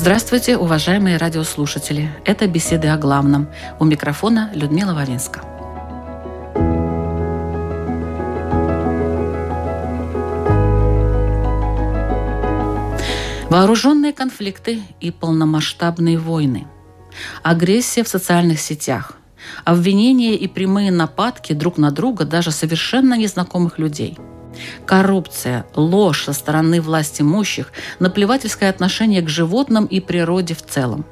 Здравствуйте, уважаемые радиослушатели. Это «Беседы о главном». У микрофона Людмила Вавинска. Вооруженные конфликты и полномасштабные войны. Агрессия в социальных сетях. Обвинения и прямые нападки друг на друга даже совершенно незнакомых людей – Коррупция, ложь со стороны власть имущих, наплевательское отношение к животным и природе в целом.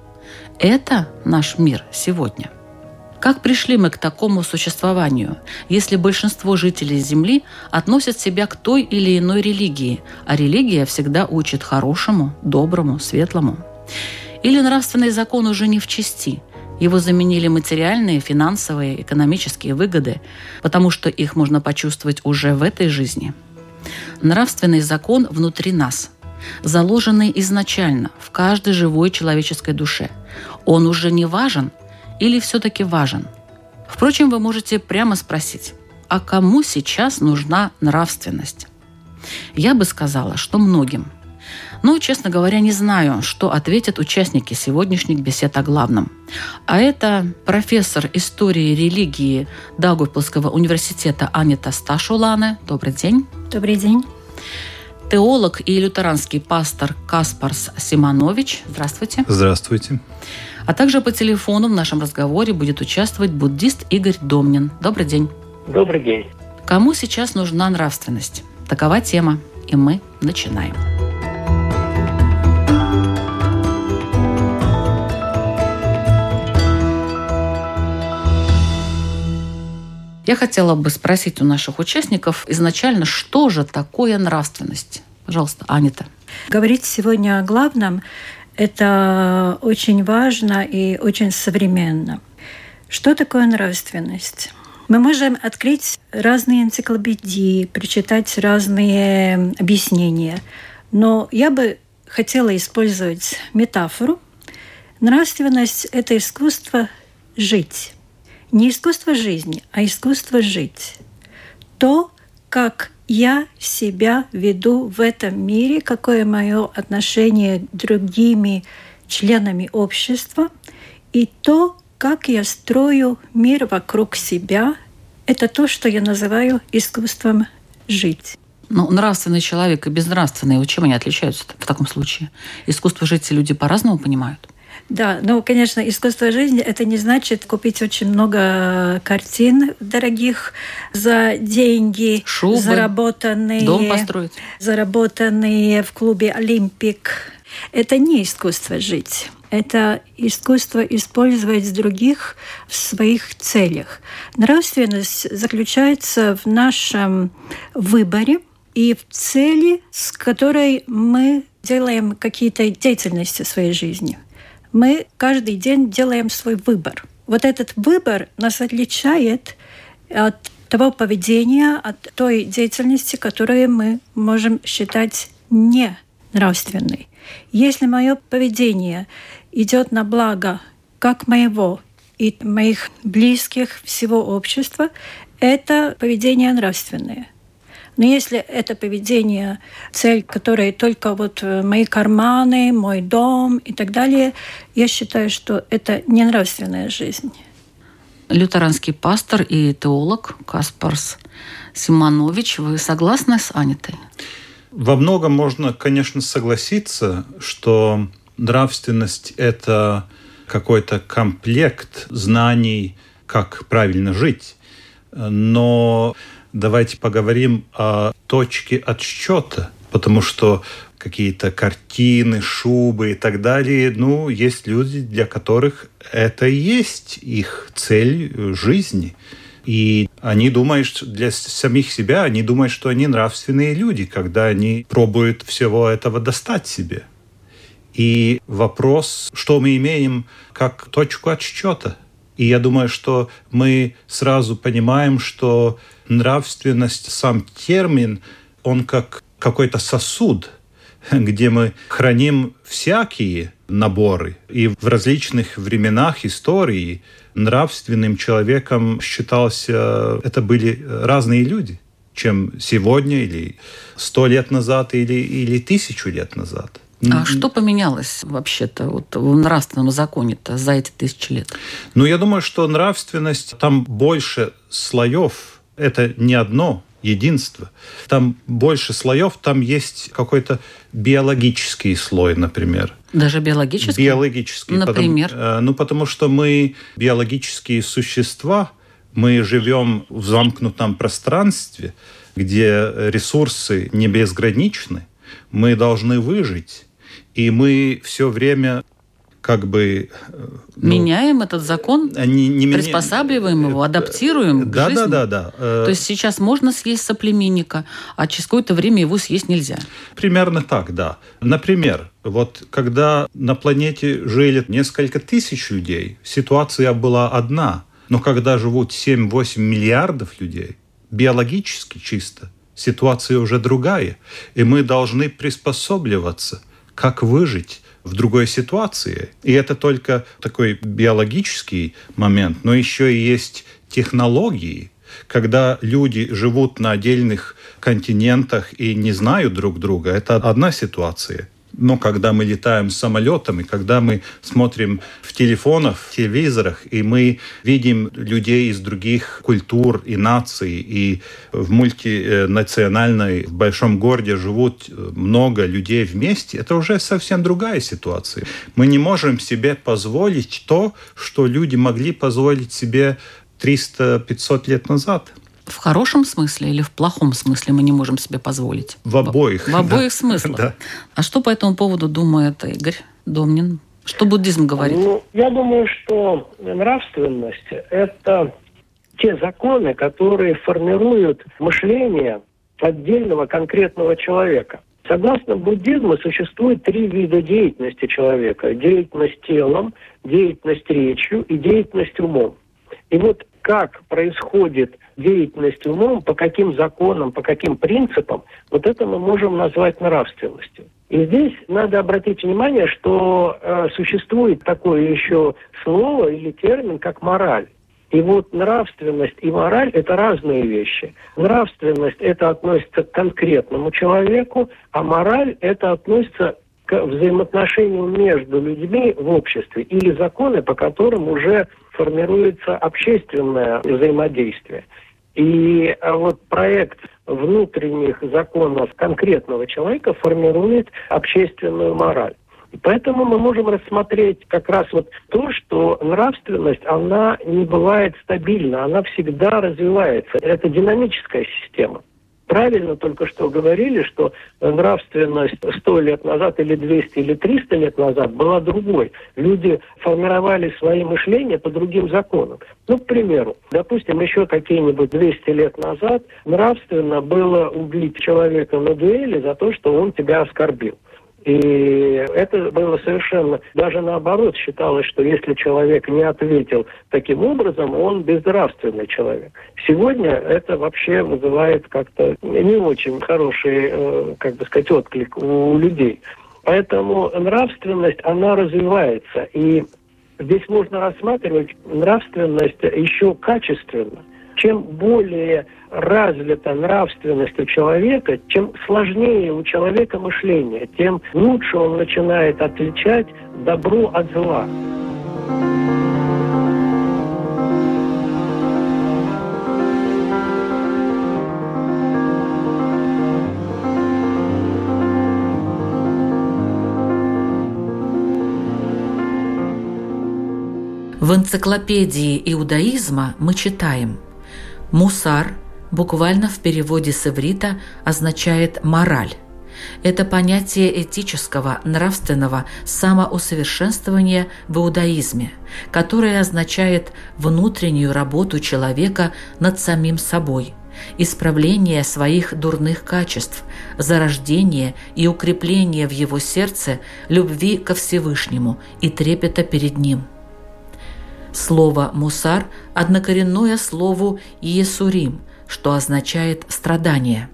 Это наш мир сегодня. Как пришли мы к такому существованию, если большинство жителей Земли относят себя к той или иной религии, а религия всегда учит хорошему, доброму, светлому? Или нравственный закон уже не в чести – его заменили материальные, финансовые, экономические выгоды, потому что их можно почувствовать уже в этой жизни. Нравственный закон внутри нас, заложенный изначально в каждой живой человеческой душе. Он уже не важен или все-таки важен? Впрочем, вы можете прямо спросить, а кому сейчас нужна нравственность? Я бы сказала, что многим – но, честно говоря, не знаю, что ответят участники сегодняшних бесед о главном. А это профессор истории религии Даугавпилского университета Анита Сташулане. Добрый день. Добрый день. Теолог и лютеранский пастор Каспарс Симонович. Здравствуйте. Здравствуйте. А также по телефону в нашем разговоре будет участвовать буддист Игорь Домнин. Добрый день. Добрый день. Кому сейчас нужна нравственность? Такова тема, и мы начинаем. Я хотела бы спросить у наших участников изначально, что же такое нравственность? Пожалуйста, Анита. Говорить сегодня о главном – это очень важно и очень современно. Что такое нравственность? Мы можем открыть разные энциклопедии, прочитать разные объяснения. Но я бы хотела использовать метафору. Нравственность – это искусство жить не искусство жизни, а искусство жить. То, как я себя веду в этом мире, какое мое отношение к другими членами общества, и то, как я строю мир вокруг себя, это то, что я называю искусством жить. Ну, нравственный человек и безнравственный, чем они отличаются в таком случае? Искусство жить люди по-разному понимают? Да, ну, конечно, искусство жизни это не значит купить очень много картин дорогих за деньги, Шубы, заработанные, дом построить, заработанные в клубе Олимпик. Это не искусство жить. Это искусство использовать других в своих целях. Нравственность заключается в нашем выборе и в цели, с которой мы делаем какие-то деятельности в своей жизни мы каждый день делаем свой выбор. Вот этот выбор нас отличает от того поведения, от той деятельности, которую мы можем считать не нравственной. Если мое поведение идет на благо как моего и моих близких всего общества, это поведение нравственное – но если это поведение, цель, которая только вот э, мои карманы, мой дом и так далее, я считаю, что это не нравственная жизнь. Лютеранский пастор и теолог Каспарс Симонович, вы согласны с Анитой? Во многом можно, конечно, согласиться, что нравственность – это какой-то комплект знаний, как правильно жить. Но давайте поговорим о точке отсчета, потому что какие-то картины, шубы и так далее, ну, есть люди, для которых это и есть их цель жизни. И Они думают для самих себя, они думают, что они нравственные люди, когда они пробуют всего этого достать себе. И вопрос, что мы имеем как точку отсчета. И я думаю, что мы сразу понимаем, что нравственность, сам термин, он как какой-то сосуд, где мы храним всякие наборы. И в различных временах истории нравственным человеком считался, это были разные люди, чем сегодня или сто лет назад или, или тысячу лет назад. А что поменялось вообще-то вот в нравственном законе-то за эти тысячи лет? Ну, я думаю, что нравственность, там больше слоев. Это не одно единство. Там больше слоев, там есть какой-то биологический слой, например. Даже биологический? Биологический. Например? Потому, э, ну, потому что мы биологические существа, мы живем в замкнутом пространстве, где ресурсы не безграничны, мы должны выжить, и мы все время как бы... Э, ну, Меняем этот закон, не, не приспосабливаем меня... его, адаптируем да, к жизни. Да, да, да. То есть сейчас можно съесть соплеменника, а через какое-то время его съесть нельзя. Примерно так, да. Например, вот когда на планете жили несколько тысяч людей, ситуация была одна. Но когда живут 7-8 миллиардов людей, биологически чисто, ситуация уже другая. И мы должны приспосабливаться, как выжить в другой ситуации. И это только такой биологический момент, но еще и есть технологии, когда люди живут на отдельных континентах и не знают друг друга. Это одна ситуация. Но когда мы летаем самолетом, и когда мы смотрим в телефонах, в телевизорах, и мы видим людей из других культур и наций, и в мультинациональной, в большом городе живут много людей вместе, это уже совсем другая ситуация. Мы не можем себе позволить то, что люди могли позволить себе 300-500 лет назад. В хорошем смысле или в плохом смысле мы не можем себе позволить? В обоих. В обоих да. смыслах. Да. А что по этому поводу думает Игорь Домнин? Что буддизм говорит? Ну, я думаю, что нравственность – это те законы, которые формируют мышление отдельного конкретного человека. Согласно буддизму существует три вида деятельности человека. Деятельность телом, деятельность речью и деятельность умом. И вот как происходит деятельность умом, по каким законам, по каким принципам, вот это мы можем назвать нравственностью. И здесь надо обратить внимание, что э, существует такое еще слово или термин, как мораль. И вот нравственность и мораль – это разные вещи. Нравственность – это относится к конкретному человеку, а мораль – это относится к взаимоотношению между людьми в обществе или законы, по которым уже формируется общественное взаимодействие. И а, вот проект внутренних законов конкретного человека формирует общественную мораль. И поэтому мы можем рассмотреть как раз вот то, что нравственность, она не бывает стабильна, она всегда развивается. Это динамическая система правильно только что говорили, что нравственность сто лет назад или 200 или 300 лет назад была другой. Люди формировали свои мышления по другим законам. Ну, к примеру, допустим, еще какие-нибудь 200 лет назад нравственно было убить человека на дуэли за то, что он тебя оскорбил. И это было совершенно, даже наоборот, считалось, что если человек не ответил таким образом, он безнравственный человек. Сегодня это вообще вызывает как-то не очень хороший, э, как бы сказать, отклик у людей. Поэтому нравственность, она развивается. И здесь можно рассматривать нравственность еще качественно. Чем более развита нравственность у человека, чем сложнее у человека мышление, тем лучше он начинает отличать добро от зла. В энциклопедии иудаизма мы читаем «Мусар – буквально в переводе с иврита означает «мораль». Это понятие этического, нравственного самоусовершенствования в иудаизме, которое означает внутреннюю работу человека над самим собой, исправление своих дурных качеств, зарождение и укрепление в его сердце любви ко Всевышнему и трепета перед Ним. Слово «мусар» однокоренное слову «есурим», что означает «страдание».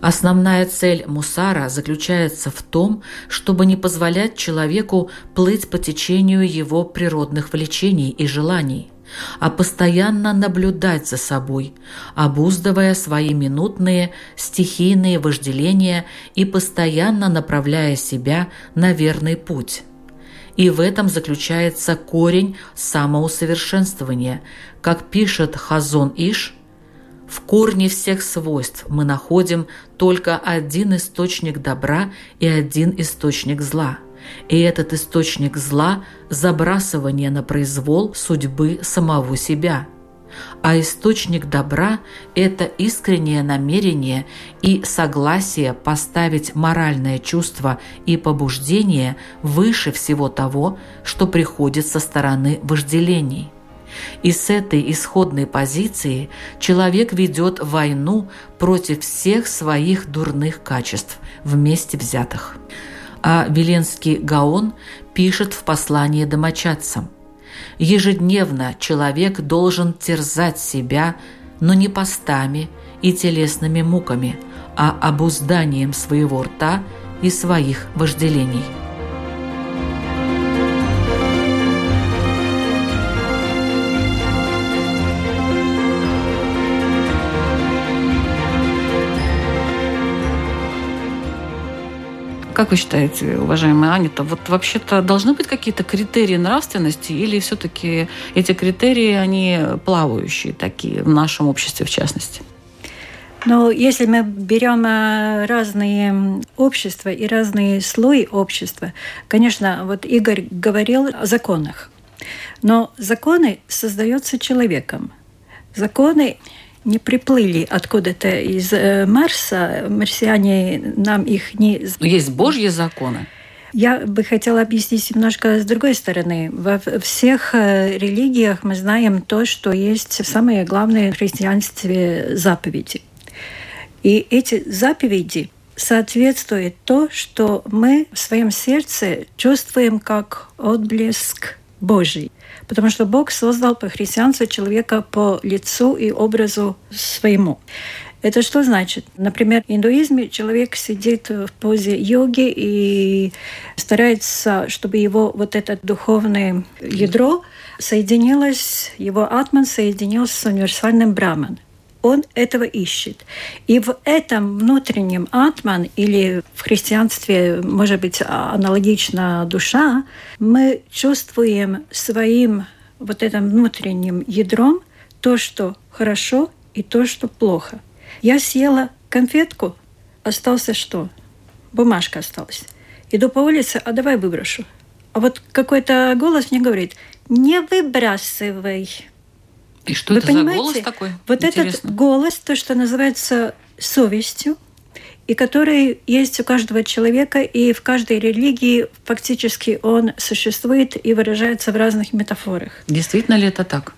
Основная цель мусара заключается в том, чтобы не позволять человеку плыть по течению его природных влечений и желаний, а постоянно наблюдать за собой, обуздывая свои минутные стихийные вожделения и постоянно направляя себя на верный путь. И в этом заключается корень самоусовершенствования. Как пишет Хазон Иш – в корне всех свойств мы находим только один источник добра и один источник зла. И этот источник зла – забрасывание на произвол судьбы самого себя. А источник добра – это искреннее намерение и согласие поставить моральное чувство и побуждение выше всего того, что приходит со стороны вожделений – и с этой исходной позиции человек ведет войну против всех своих дурных качеств, вместе взятых. А Веленский Гаон пишет в послании домочадцам «Ежедневно человек должен терзать себя, но не постами и телесными муками, а обузданием своего рта и своих вожделений». Как вы считаете, уважаемая Анита, вот вообще-то должны быть какие-то критерии нравственности или все-таки эти критерии, они плавающие такие в нашем обществе в частности? Но если мы берем э, разные общества и разные слои общества, конечно, вот Игорь говорил о законах. Но законы создаются человеком. Законы не приплыли откуда-то из э, Марса, марсиане нам их не... Есть Божьи законы. Я бы хотела объяснить немножко с другой стороны. Во всех э, религиях мы знаем то, что есть самое главное в христианстве заповеди. И эти заповеди соответствуют то, что мы в своем сердце чувствуем как отблеск Божий потому что Бог создал по христианству человека по лицу и образу своему. Это что значит? Например, в индуизме человек сидит в позе йоги и старается, чтобы его вот это духовное ядро соединилось, его атман соединился с универсальным браман он этого ищет. И в этом внутреннем атман, или в христианстве, может быть, аналогично душа, мы чувствуем своим вот этим внутренним ядром то, что хорошо и то, что плохо. Я съела конфетку, остался что? Бумажка осталась. Иду по улице, а давай выброшу. А вот какой-то голос мне говорит, не выбрасывай. И что Вы это понимаете? за голос такой? Вот Интересно. этот голос, то, что называется совестью, и который есть у каждого человека, и в каждой религии фактически он существует и выражается в разных метафорах. Действительно ли это так?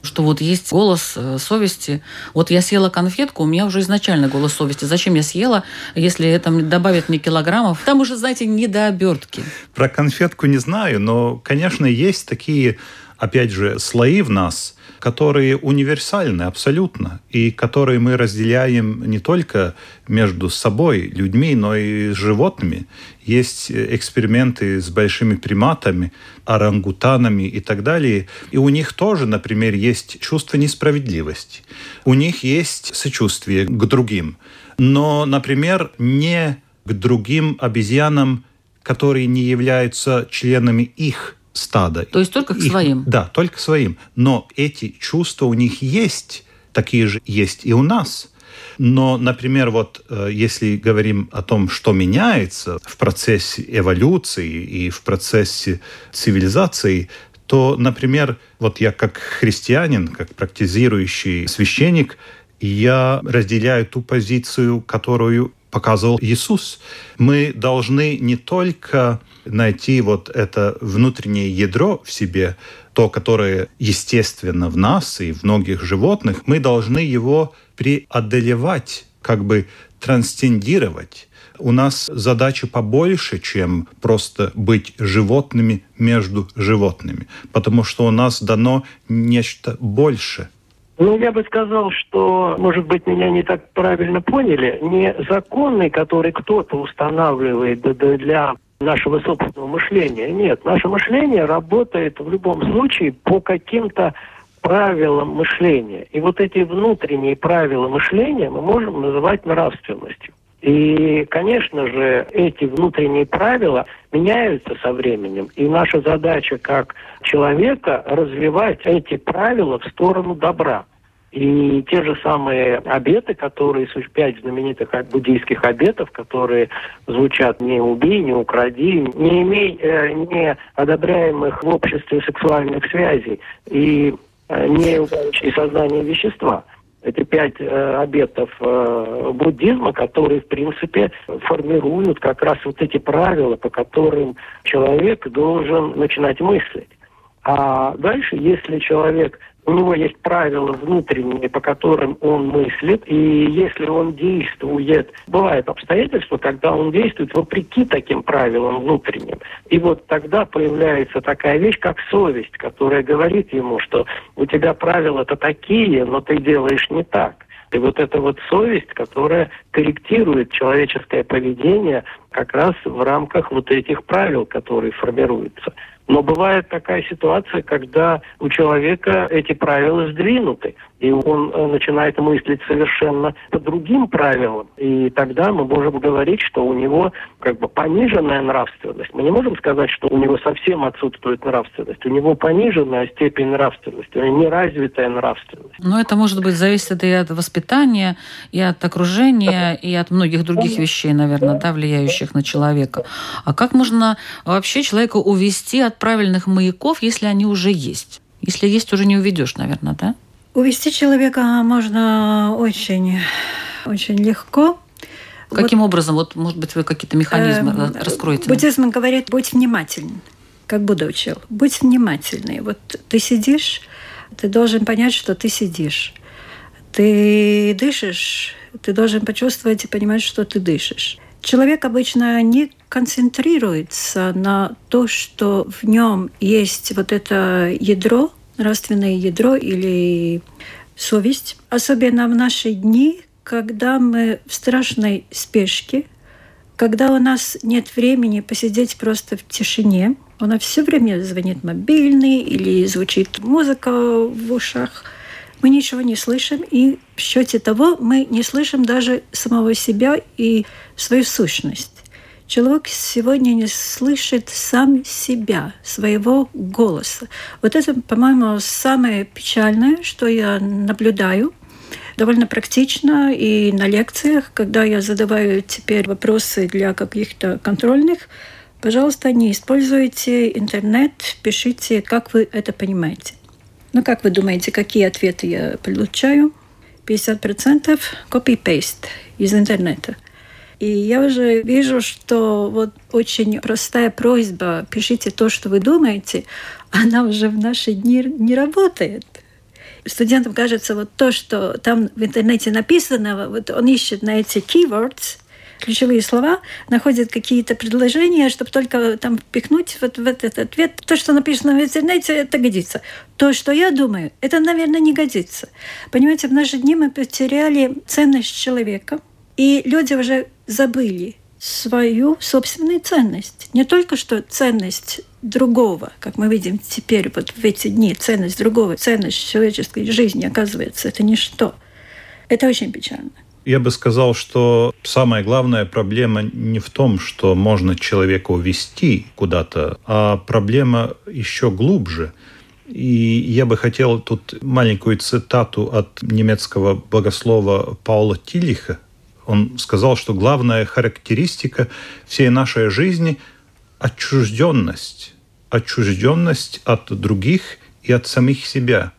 что вот есть голос э, совести. Вот я съела конфетку, у меня уже изначально голос совести. Зачем я съела, если это добавит мне килограммов? Там уже, знаете, не до обертки. Про конфетку не знаю, но, конечно, есть такие, опять же, слои в нас – которые универсальны абсолютно, и которые мы разделяем не только между собой, людьми, но и животными. Есть эксперименты с большими приматами, орангутанами и так далее. И у них тоже, например, есть чувство несправедливости. У них есть сочувствие к другим. Но, например, не к другим обезьянам, которые не являются членами их стада. То есть только к их, своим? Да, только своим. Но эти чувства у них есть, такие же есть и у нас. Но, например, вот э, если говорим о том, что меняется в процессе эволюции и в процессе цивилизации, то, например, вот я как христианин, как практизирующий священник, я разделяю ту позицию, которую показывал Иисус. Мы должны не только найти вот это внутреннее ядро в себе, то, которое естественно в нас и в многих животных, мы должны его преодолевать, как бы трансцендировать. У нас задача побольше, чем просто быть животными между животными, потому что у нас дано нечто больше – ну, я бы сказал, что, может быть, меня не так правильно поняли. Не законы, которые кто-то устанавливает для нашего собственного мышления. Нет, наше мышление работает в любом случае по каким-то правилам мышления. И вот эти внутренние правила мышления мы можем называть нравственностью. И, конечно же, эти внутренние правила меняются со временем. И наша задача как человека развивать эти правила в сторону добра. И те же самые обеты, которые, пять знаменитых буддийских обетов, которые звучат «не убей, не укради, не имей э, не одобряемых в обществе сексуальных связей и э, не упадающие сознание вещества». Это пять э, обетов э, буддизма, которые, в принципе, формируют как раз вот эти правила, по которым человек должен начинать мыслить. А дальше, если человек у него есть правила внутренние, по которым он мыслит, и если он действует, бывают обстоятельства, когда он действует вопреки таким правилам внутренним. И вот тогда появляется такая вещь, как совесть, которая говорит ему, что у тебя правила-то такие, но ты делаешь не так. И вот эта вот совесть, которая корректирует человеческое поведение как раз в рамках вот этих правил, которые формируются. Но бывает такая ситуация, когда у человека эти правила сдвинуты, и он э, начинает мыслить совершенно по другим правилам. И тогда мы можем говорить, что у него как бы пониженная нравственность. Мы не можем сказать, что у него совсем отсутствует нравственность. У него пониженная степень нравственности, у него неразвитая нравственность. Но это может быть зависит и от воспитания, и от окружения, и от многих других вещей, наверное, да, влияющих на человека. А как можно вообще человека увести от правильных маяков, если они уже есть? Если есть, уже не уведешь, наверное, да? Увести человека можно очень, очень легко. Каким вот, образом? Вот, может быть, вы какие-то механизмы э, раскроете? Буддизм говорит, будь внимательным, как Будда учил. Будь внимательный. Вот ты сидишь, ты должен понять, что ты сидишь. Ты дышишь, ты должен почувствовать и понимать, что ты дышишь. Человек обычно не концентрируется на то, что в нем есть вот это ядро, нравственное ядро или совесть. Особенно в наши дни, когда мы в страшной спешке, когда у нас нет времени посидеть просто в тишине, у нас все время звонит мобильный или звучит музыка в ушах – мы ничего не слышим, и в счете того мы не слышим даже самого себя и свою сущность. Человек сегодня не слышит сам себя, своего голоса. Вот это, по-моему, самое печальное, что я наблюдаю довольно практично и на лекциях, когда я задаваю теперь вопросы для каких-то контрольных, пожалуйста, не используйте интернет, пишите, как вы это понимаете. Ну, как вы думаете, какие ответы я получаю? 50% copy-paste из интернета. И я уже вижу, что вот очень простая просьба «пишите то, что вы думаете», она уже в наши дни не работает. Студентам кажется, вот то, что там в интернете написано, вот он ищет на эти keywords – ключевые слова, находят какие-то предложения, чтобы только там впихнуть вот в этот ответ. То, что написано в интернете, это годится. То, что я думаю, это, наверное, не годится. Понимаете, в наши дни мы потеряли ценность человека, и люди уже забыли свою собственную ценность. Не только что ценность другого, как мы видим теперь вот в эти дни, ценность другого, ценность человеческой жизни, оказывается, это ничто. Это очень печально. Я бы сказал, что самая главная проблема не в том, что можно человека увести куда-то, а проблема еще глубже. И я бы хотел тут маленькую цитату от немецкого богослова Паула Тилиха. Он сказал, что главная характеристика всей нашей жизни – отчужденность. Отчужденность от других и от самих себя.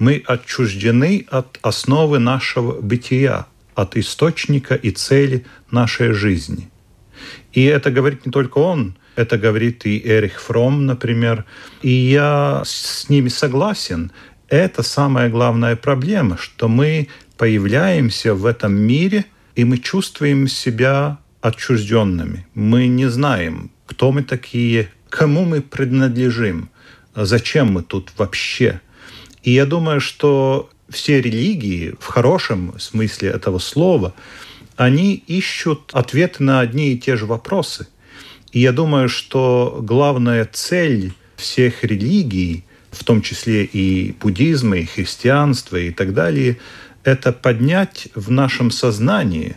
Мы отчуждены от основы нашего бытия – от источника и цели нашей жизни. И это говорит не только он, это говорит и Эрих Фром, например. И я с ними согласен. Это самая главная проблема, что мы появляемся в этом мире, и мы чувствуем себя отчужденными. Мы не знаем, кто мы такие, кому мы принадлежим, зачем мы тут вообще. И я думаю, что все религии в хорошем смысле этого слова, они ищут ответы на одни и те же вопросы. И я думаю, что главная цель всех религий, в том числе и буддизма, и христианства, и так далее, это поднять в нашем сознании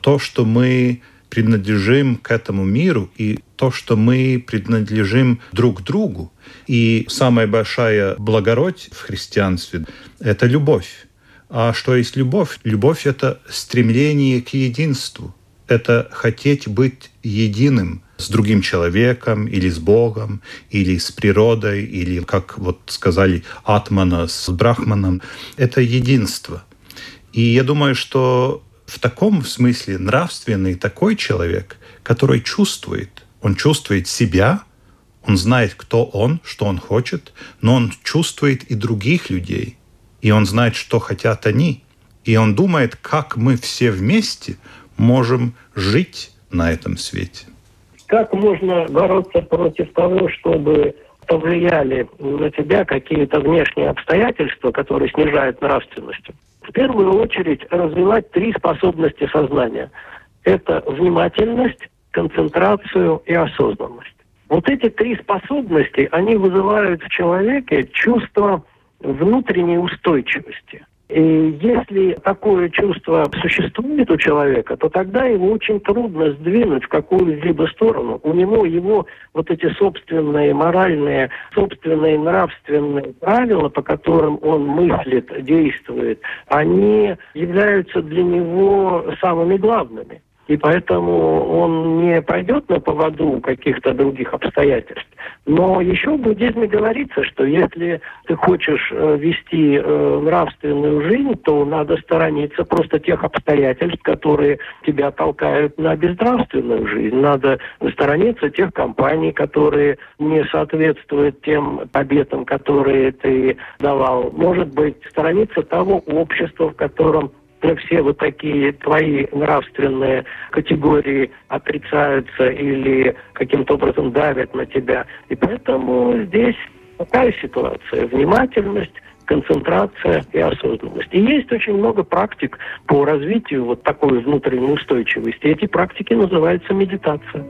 то, что мы принадлежим к этому миру и то, что мы принадлежим друг другу. И самая большая благородь в христианстве – это любовь. А что есть любовь? Любовь – это стремление к единству. Это хотеть быть единым с другим человеком или с Богом, или с природой, или, как вот сказали, атмана с брахманом. Это единство. И я думаю, что в таком смысле нравственный такой человек, который чувствует, он чувствует себя, он знает, кто он, что он хочет, но он чувствует и других людей, и он знает, что хотят они, и он думает, как мы все вместе можем жить на этом свете. Как можно бороться против того, чтобы повлияли на тебя какие-то внешние обстоятельства, которые снижают нравственность? в первую очередь развивать три способности сознания. Это внимательность, концентрацию и осознанность. Вот эти три способности, они вызывают в человеке чувство внутренней устойчивости. И если такое чувство существует у человека, то тогда его очень трудно сдвинуть в какую-либо сторону. У него его вот эти собственные моральные, собственные нравственные правила, по которым он мыслит, действует, они являются для него самыми главными. И поэтому он не пойдет на поводу каких-то других обстоятельств. Но еще в буддизме говорится, что если ты хочешь э, вести э, нравственную жизнь, то надо сторониться просто тех обстоятельств, которые тебя толкают на безнравственную жизнь. Надо сторониться тех компаний, которые не соответствуют тем обетам, которые ты давал. Может быть, сторониться того общества, в котором все вот такие твои нравственные категории отрицаются или каким-то образом давят на тебя. И поэтому здесь такая ситуация. Внимательность, концентрация и осознанность. И есть очень много практик по развитию вот такой внутренней устойчивости. Эти практики называются медитация.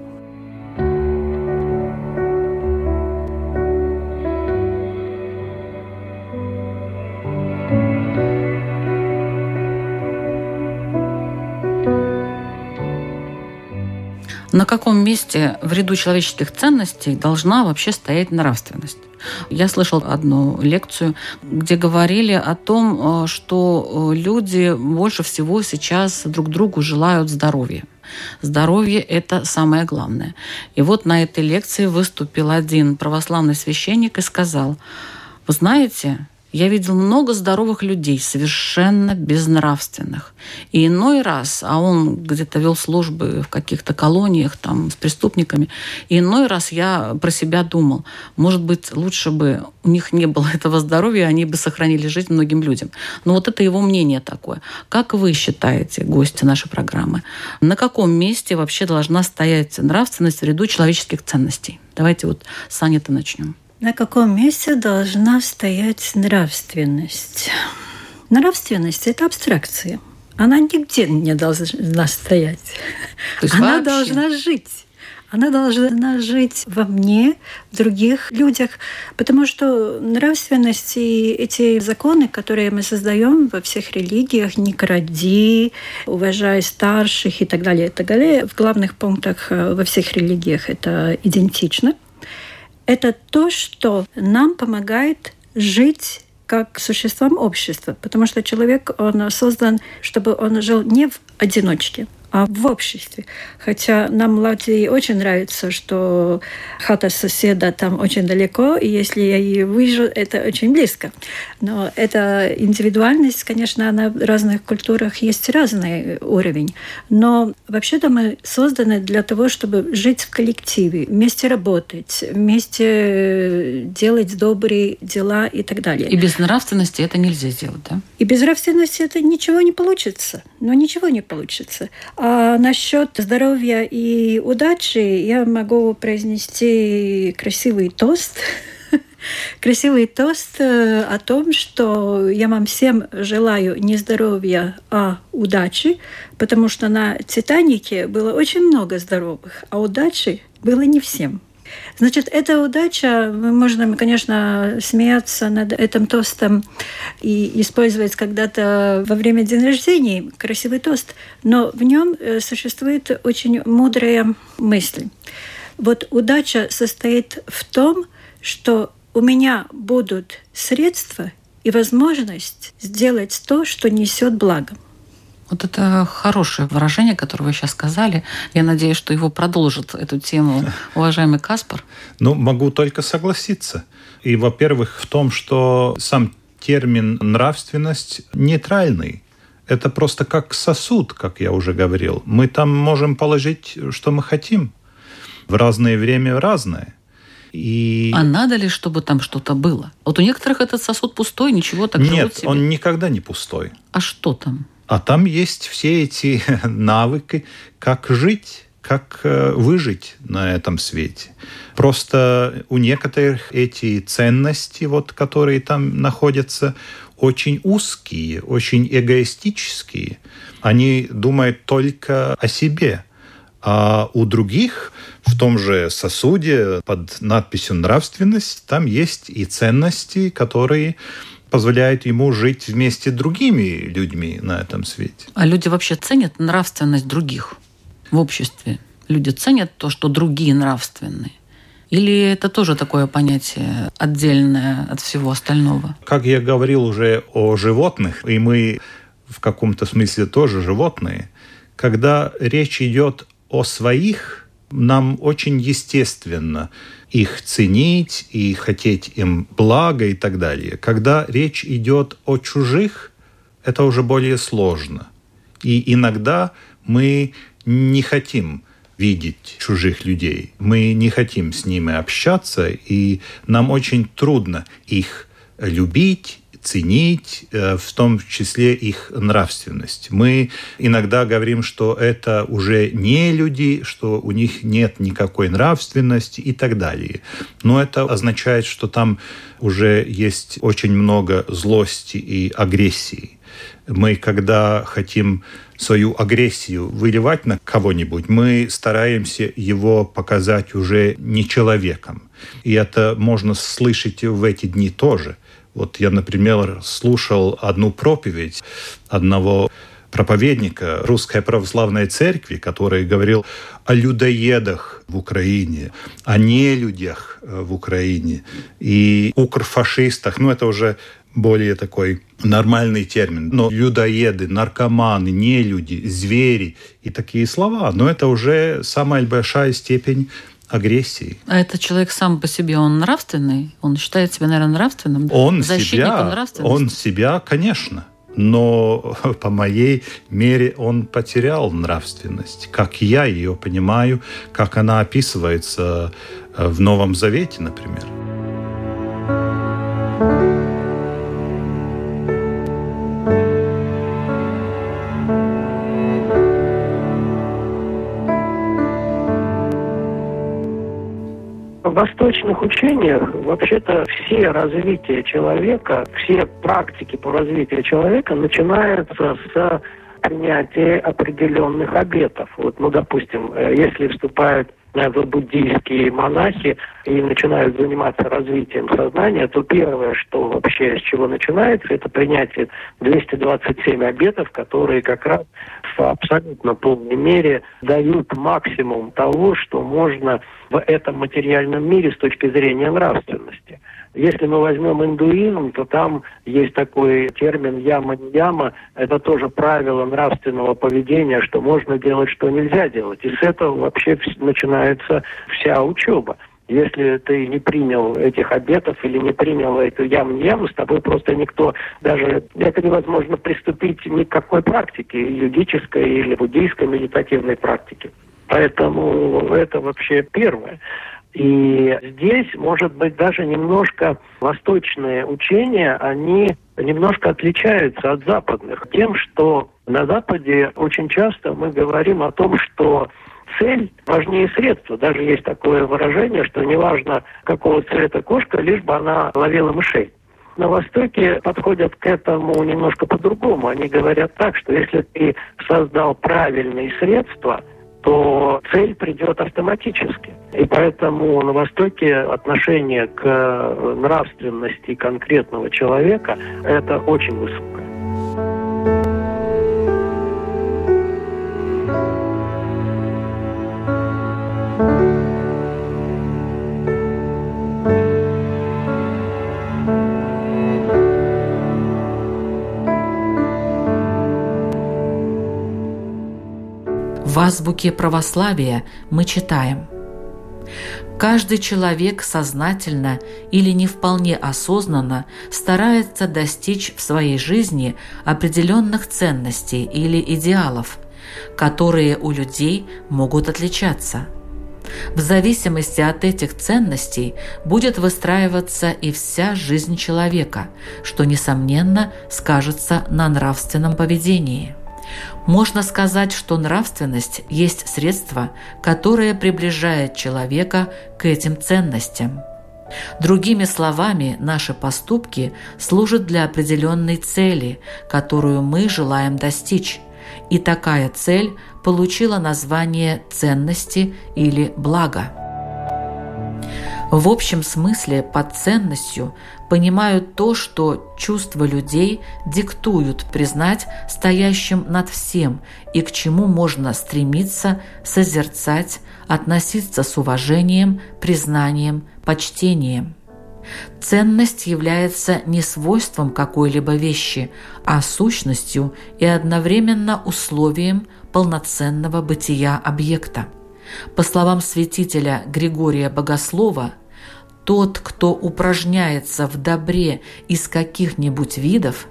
На каком месте в ряду человеческих ценностей должна вообще стоять нравственность? Я слышал одну лекцию, где говорили о том, э, что э, люди больше всего сейчас друг другу желают здоровья. Здоровье – это самое главное. И вот на этой лекции выступил один православный священник и сказал, вы знаете, я видел много здоровых людей, совершенно безнравственных. И иной раз, а он где-то вел службы в каких-то колониях там с преступниками, и иной раз я про себя думал, может быть, лучше бы у них не было этого здоровья, они бы сохранили жизнь многим людям. Но вот это его мнение такое. Как вы считаете, гости нашей программы, на каком месте вообще должна стоять нравственность в ряду человеческих ценностей? Давайте вот с Аней-то начнем. На каком месте должна стоять нравственность? Нравственность – это абстракция. Она нигде не должна стоять. Она вообще? должна жить. Она должна жить во мне, в других людях, потому что нравственность и эти законы, которые мы создаем во всех религиях, не кради, уважай старших и так далее, и так далее, в главных пунктах э, во всех религиях это идентично – это то, что нам помогает жить как существам общества, потому что человек, он создан, чтобы он жил не в одиночке, а в обществе. Хотя нам, Латвии, очень нравится, что хата соседа там очень далеко, и если я ее вижу, это очень близко. Но эта индивидуальность, конечно, она в разных культурах есть разный уровень. Но вообще-то мы созданы для того, чтобы жить в коллективе, вместе работать, вместе делать добрые дела и так далее. И без нравственности это нельзя сделать, да? И без нравственности это ничего не получится. Но ничего не получится. А насчет здоровья и удачи я могу произнести красивый тост. Красивый тост э, о том, что я вам всем желаю не здоровья, а удачи, потому что на «Титанике» было очень много здоровых, а удачи было не всем. Значит, эта удача, можно, конечно, смеяться над этим тостом и использовать когда-то во время день рождения, красивый тост, но в нем э, существует очень мудрая мысль. Вот удача состоит в том, что у меня будут средства и возможность сделать то, что несет благо. Вот это хорошее выражение, которое вы сейчас сказали. Я надеюсь, что его продолжит эту тему уважаемый Каспар. Ну, могу только согласиться. И, во-первых, в том, что сам термин «нравственность» нейтральный. Это просто как сосуд, как я уже говорил. Мы там можем положить, что мы хотим. В разное время разное. И... А надо ли, чтобы там что-то было? Вот у некоторых этот сосуд пустой, ничего так Нет, он никогда не пустой. А что там? А там есть все эти навыки, как жить, как э, выжить на этом свете. Просто у некоторых эти ценности, вот, которые там находятся, очень узкие, очень эгоистические. Они думают только о себе. А у других в том же сосуде под надписью «нравственность» там есть и ценности, которые позволяет ему жить вместе с другими людьми на этом свете. А люди вообще ценят нравственность других в обществе? Люди ценят то, что другие нравственные? Или это тоже такое понятие отдельное от всего остального? Как я говорил уже о животных, и мы в каком-то смысле тоже животные, когда речь идет о своих, нам очень естественно их ценить и хотеть им блага и так далее. Когда речь идет о чужих, это уже более сложно. И иногда мы не хотим видеть чужих людей. Мы не хотим с ними общаться, и нам очень трудно их любить, ценить, э, в том числе их нравственность. Мы иногда говорим, что это уже не люди, что у них нет никакой нравственности и так далее. Но это означает, что там уже есть очень много злости и агрессии. Мы, когда хотим свою агрессию выливать на кого-нибудь, мы стараемся его показать уже не человеком. И это можно слышать в эти дни тоже – вот я, например, слушал одну проповедь одного проповедника Русской Православной Церкви, который говорил о людоедах в Украине, о нелюдях э, в Украине и укрфашистах. Ну, это уже более такой нормальный термин. Но людоеды, наркоманы, нелюди, звери и такие слова. Но это уже самая большая степень агрессии. А этот человек сам по себе, он нравственный? Он считает себя, наверное, нравственным? Он себя, он себя, конечно. Но по моей мере он потерял нравственность, как я ее понимаю, как она описывается э, в Новом Завете, например. Восточных учениях вообще-то все развития человека, все практики по развитию человека начинаются с принятия определенных обетов. Вот, ну, допустим, э, если вступают в буддийские монахи и начинают заниматься развитием сознания, то первое, что вообще с чего начинается, это принятие 227 обетов, которые как раз в абсолютно полной мере дают максимум того, что можно в этом материальном мире с точки зрения нравственности. Если мы возьмем индуизм, то там есть такой термин яма-яма. Это тоже правило нравственного поведения, что можно делать, что нельзя делать. И с этого вообще начинается вся учеба. Если ты не принял этих обетов или не принял эту ям-ям, с тобой просто никто, даже это невозможно приступить ни к какой практике, йогической или буддийской медитативной практике. Поэтому это вообще первое. И здесь, может быть, даже немножко восточные учения, они немножко отличаются от западных тем, что на Западе очень часто мы говорим о том, что цель важнее средства. Даже есть такое выражение, что неважно, какого цвета кошка, лишь бы она ловила мышей. На Востоке подходят к этому немножко по-другому. Они говорят так, что если ты создал правильные средства, то цель придет автоматически. И поэтому на Востоке отношение к нравственности конкретного человека – это очень высокое. В азбуке православия мы читаем Каждый человек сознательно или не вполне осознанно старается достичь в своей жизни определенных ценностей или идеалов, которые у людей могут отличаться. В зависимости от этих ценностей будет выстраиваться и вся жизнь человека, что, несомненно, скажется на нравственном поведении. Можно сказать, что нравственность есть средство, которое приближает человека к этим ценностям. Другими словами, наши поступки служат для определенной цели, которую мы желаем достичь, и такая цель получила название ценности или блага. В общем смысле под ценностью понимают то, что чувства людей диктуют признать стоящим над всем и к чему можно стремиться, созерцать, относиться с уважением, признанием, почтением. Ценность является не свойством какой-либо вещи, а сущностью и одновременно условием полноценного бытия объекта. По словам святителя Григория Богослова, тот, кто упражняется в добре из каких-нибудь видов,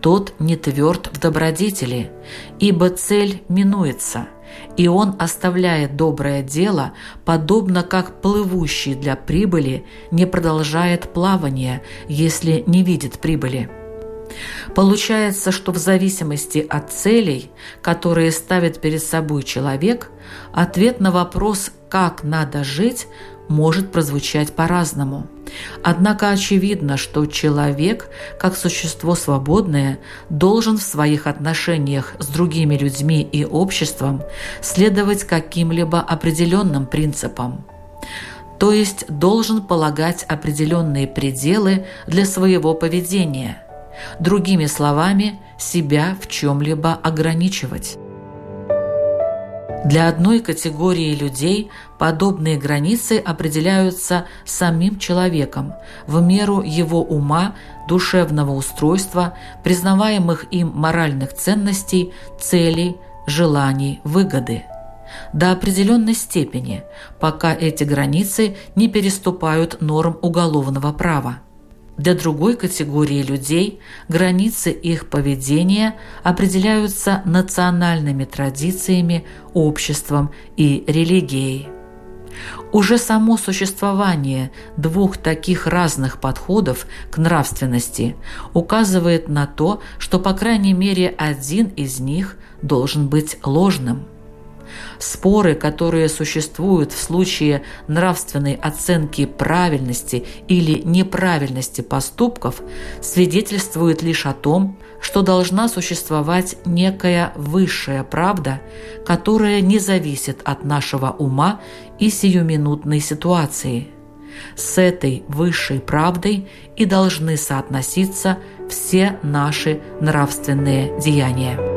тот не тверд в добродетели, ибо цель минуется, и он оставляет доброе дело, подобно как плывущий для прибыли не продолжает плавание, если не видит прибыли. Получается, что в зависимости от целей, которые ставит перед собой человек, ответ на вопрос «как надо жить» может прозвучать по-разному. Однако очевидно, что человек, как существо свободное, должен в своих отношениях с другими людьми и обществом следовать каким-либо определенным принципам. То есть должен полагать определенные пределы для своего поведения. Другими словами, себя в чем-либо ограничивать. Для одной категории людей подобные границы определяются самим человеком в меру его ума, душевного устройства, признаваемых им моральных ценностей, целей, желаний, выгоды. До определенной степени, пока эти границы не переступают норм уголовного права. Для другой категории людей границы их поведения определяются национальными традициями, обществом и религией. Уже само существование двух таких разных подходов к нравственности указывает на то, что по крайней мере один из них должен быть ложным – Споры, которые существуют в случае нравственной оценки правильности или неправильности поступков, свидетельствуют лишь о том, что должна существовать некая высшая правда, которая не зависит от нашего ума и сиюминутной ситуации. С этой высшей правдой и должны соотноситься все наши нравственные деяния.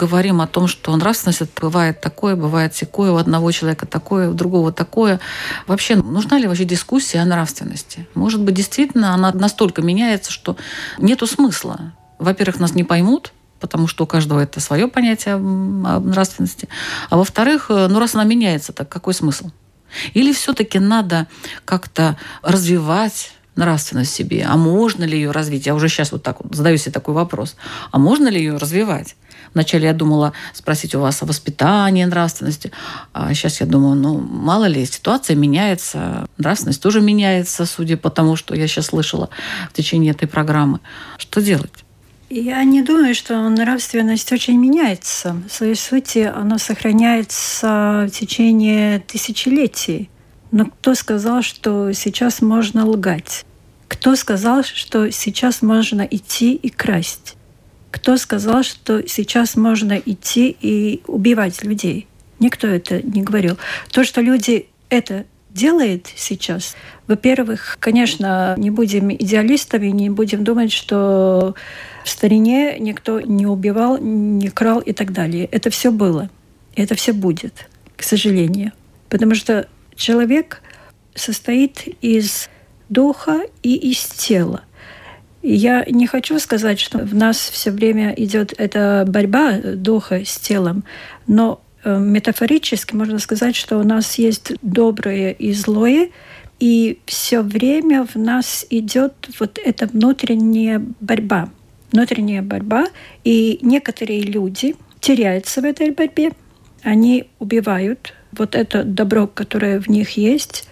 Говорим о том, что нравственность это бывает такое, бывает секое, у одного человека такое, у другого такое. Вообще, нужна ли вообще дискуссия о нравственности? Может быть, действительно она настолько меняется, что нету смысла. Во-первых, нас не поймут, потому что у каждого это свое понятие о нравственности. А во-вторых, э, ну раз она меняется, так какой смысл? Или все-таки надо как-то развивать нравственность себе? А можно ли ее развить? Я уже сейчас вот так вот задаю себе такой вопрос. А можно ли ее развивать? Вначале я думала спросить у вас о воспитании нравственности, а сейчас я думаю, ну, мало ли, ситуация меняется, нравственность тоже меняется, судя по тому, что я сейчас слышала в течение этой программы. Что делать? Я не думаю, что нравственность очень меняется. В своей сути она сохраняется в течение тысячелетий. Но кто сказал, что сейчас можно лгать? Кто сказал, что сейчас можно идти и красть? Кто сказал, что сейчас можно идти и убивать людей? Никто это не говорил. То, что люди это делают сейчас, во-первых, конечно, не будем идеалистами, не будем думать, что в старине никто не убивал, не крал и так далее. Это все было. Это все будет, к сожалению. Потому что человек состоит из духа и из тела. Я не хочу сказать, что в нас все время идет эта борьба духа с телом, но э, метафорически можно сказать, что у нас есть доброе и злое, и все время в нас идет вот эта внутренняя борьба. Внутренняя борьба, и некоторые люди теряются в этой борьбе, они убивают вот это добро, которое в них есть,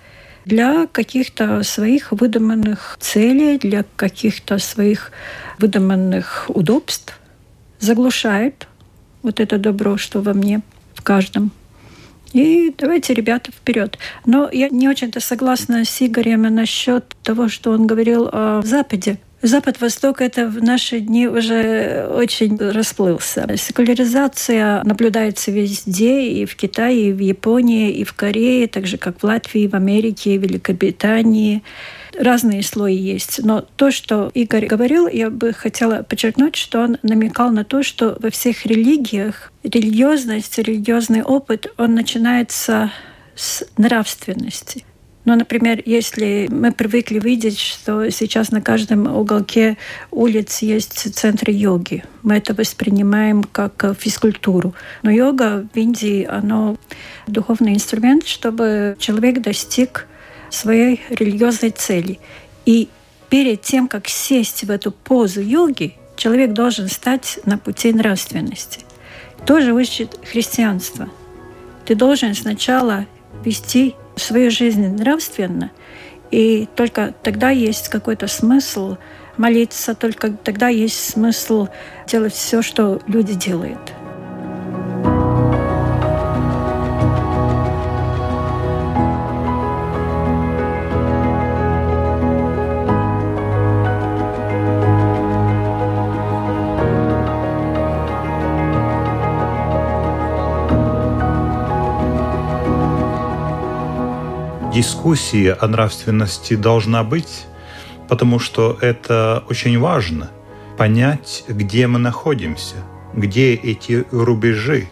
для каких-то своих выдуманных целей, для каких-то своих выдуманных удобств, заглушает вот это добро, что во мне, в каждом. И давайте, ребята, вперед. Но я не очень-то согласна с Игорем насчет того, что он говорил о Западе. Запад-Восток это в наши дни уже очень расплылся. Секуляризация наблюдается везде, и в Китае, и в Японии, и в Корее, так же как в Латвии, в Америке, в Великобритании. Разные слои есть. Но то, что Игорь говорил, я бы хотела подчеркнуть, что он намекал на то, что во всех религиях религиозность, религиозный опыт, он начинается с нравственности. Ну, например, если мы привыкли видеть, что сейчас на каждом уголке улиц есть центры йоги, мы это воспринимаем как физкультуру. Но йога в Индии, оно духовный инструмент, чтобы человек достиг своей религиозной цели. И перед тем, как сесть в эту позу йоги, человек должен стать на пути нравственности. Тоже учит христианство. Ты должен сначала вести свою жизнь нравственно, и только тогда есть какой-то смысл молиться, только тогда есть смысл делать все, что люди делают. Дискуссия о нравственности должна быть, потому что это очень важно понять, где мы находимся, где эти рубежи.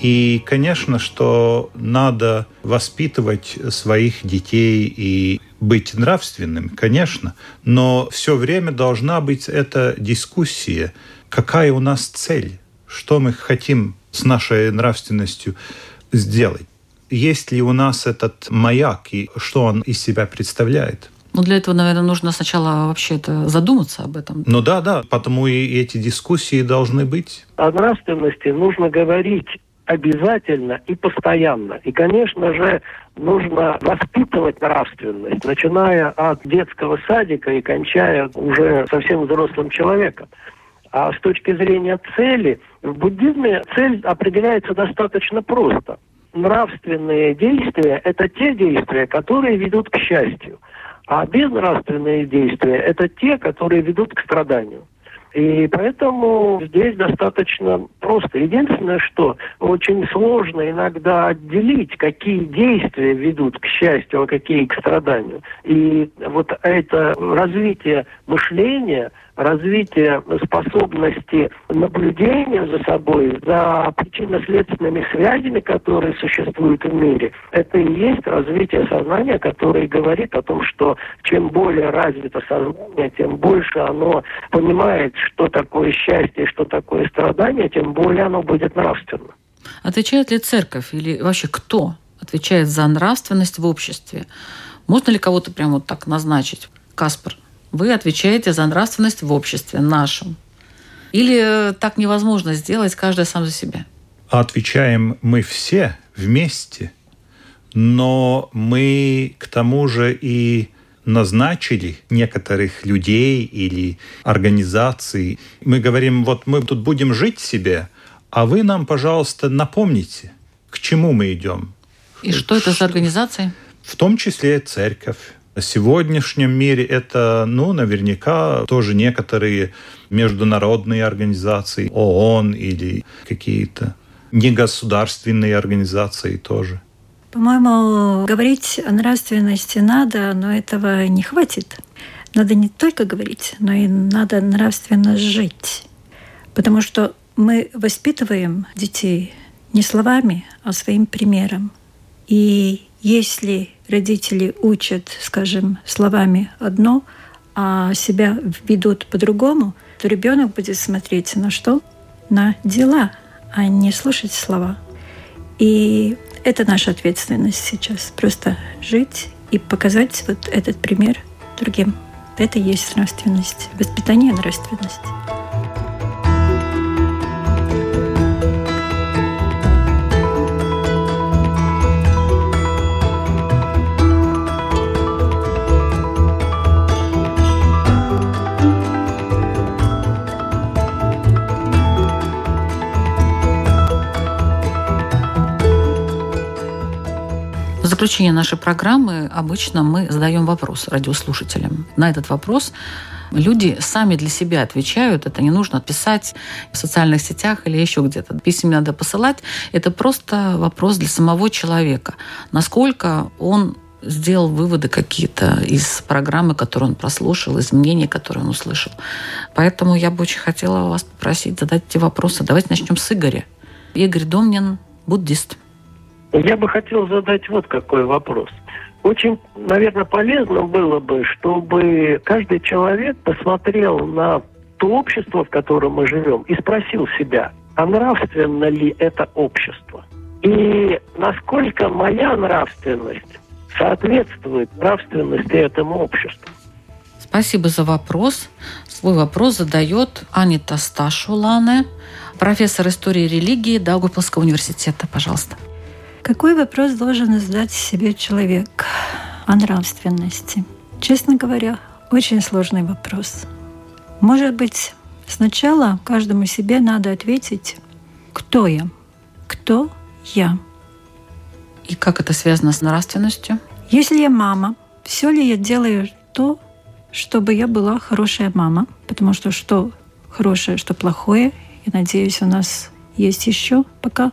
И, конечно, что надо воспитывать своих детей и быть нравственным, конечно, но все время должна быть эта дискуссия, какая у нас цель, что мы хотим с нашей нравственностью сделать есть ли у нас этот маяк и что он из себя представляет. Ну, для этого, наверное, нужно сначала вообще это задуматься об этом. Ну да, да, потому и эти дискуссии должны быть. О нравственности нужно говорить обязательно и постоянно. И, конечно же, нужно воспитывать нравственность, начиная от детского садика и кончая уже совсем взрослым человеком. А с точки зрения цели, в буддизме цель определяется достаточно просто нравственные действия – это те действия, которые ведут к счастью. А безнравственные действия – это те, которые ведут к страданию. И поэтому здесь достаточно просто. Единственное, что очень сложно иногда отделить, какие действия ведут к счастью, а какие к страданию. И вот это развитие мышления – развитие способности наблюдения за собой, за причинно-следственными связями, которые существуют в мире, это и есть развитие сознания, которое говорит о том, что чем более развито сознание, тем больше оно понимает, что такое счастье, что такое страдание, тем более оно будет нравственно. Отвечает ли церковь или вообще кто отвечает за нравственность в обществе? Можно ли кого-то прямо вот так назначить? Каспар, вы отвечаете за нравственность в обществе нашем. Или так невозможно сделать, каждый сам за себя? Отвечаем мы все вместе, но мы к тому же и назначили некоторых людей или организаций. Мы говорим, вот мы тут будем жить себе, а вы нам, пожалуйста, напомните, к чему мы идем. И что это за организации? В том числе церковь, сегодняшнем мире это, ну, наверняка тоже некоторые международные организации, ООН или какие-то негосударственные организации тоже. По-моему, говорить о нравственности надо, но этого не хватит. Надо не только говорить, но и надо нравственно жить. Потому что мы воспитываем детей не словами, а своим примером. И если родители учат, скажем, словами одно, а себя ведут по-другому, то ребенок будет смотреть на что? На дела, а не слушать слова. И это наша ответственность сейчас. Просто жить и показать вот этот пример другим. Это и есть нравственность, воспитание нравственности. Заключение нашей программы обычно мы задаем вопрос радиослушателям. На этот вопрос люди сами для себя отвечают. Это не нужно писать в социальных сетях или еще где-то. Писем надо посылать. Это просто вопрос для самого человека. Насколько он сделал выводы какие-то из программы, которую он прослушал, из мнений, которые он услышал. Поэтому я бы очень хотела вас попросить задать эти вопросы. Давайте начнем с Игоря. Игорь Домнин, буддист. Я бы хотел задать вот какой вопрос. Очень, наверное, полезно было бы, чтобы каждый человек посмотрел на то общество, в котором мы живем, и спросил себя, а нравственно ли это общество? И насколько моя нравственность соответствует нравственности этому обществу? Спасибо за вопрос. Свой вопрос задает Анита Сташулане, профессор истории и религии Даугавпилского университета. Пожалуйста. Какой вопрос должен задать себе человек о нравственности? Честно говоря, очень сложный вопрос. Может быть, сначала каждому себе надо ответить, кто я? Кто я? И как это связано с нравственностью? Если я мама, все ли я делаю то, чтобы я была хорошая мама? Потому что что хорошее, что плохое, я надеюсь, у нас есть еще пока.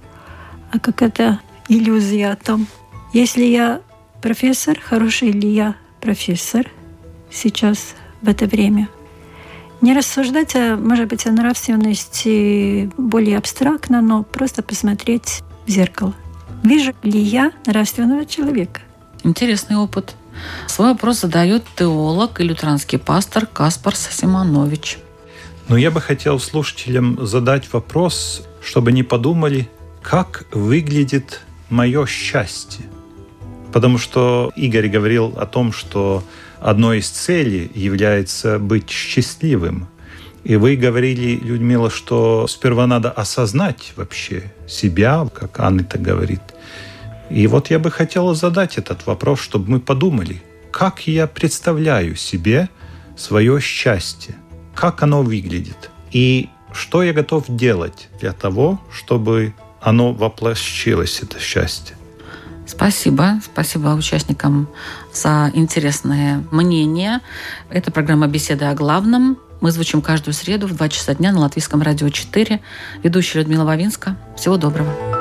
А как это иллюзия о том, если я профессор, хороший ли я профессор сейчас в это время. Не рассуждать, а, может быть, о нравственности более абстрактно, но просто посмотреть в зеркало. Вижу ли я нравственного человека? Интересный опыт. Свой вопрос задает теолог и лютеранский пастор Каспар Симонович. Но я бы хотел слушателям задать вопрос, чтобы не подумали, как выглядит мое счастье. Потому что Игорь говорил о том, что одной из целей является быть счастливым. И вы говорили, Людмила, что сперва надо осознать вообще себя, как Анна это говорит. И вот я бы хотела задать этот вопрос, чтобы мы подумали, как я представляю себе свое счастье, как оно выглядит, и что я готов делать для того, чтобы оно воплощилось, это счастье. Спасибо. Спасибо участникам за интересное мнение. Это программа «Беседа о главном». Мы звучим каждую среду в 2 часа дня на Латвийском радио 4. Ведущая Людмила Вавинска. Всего доброго.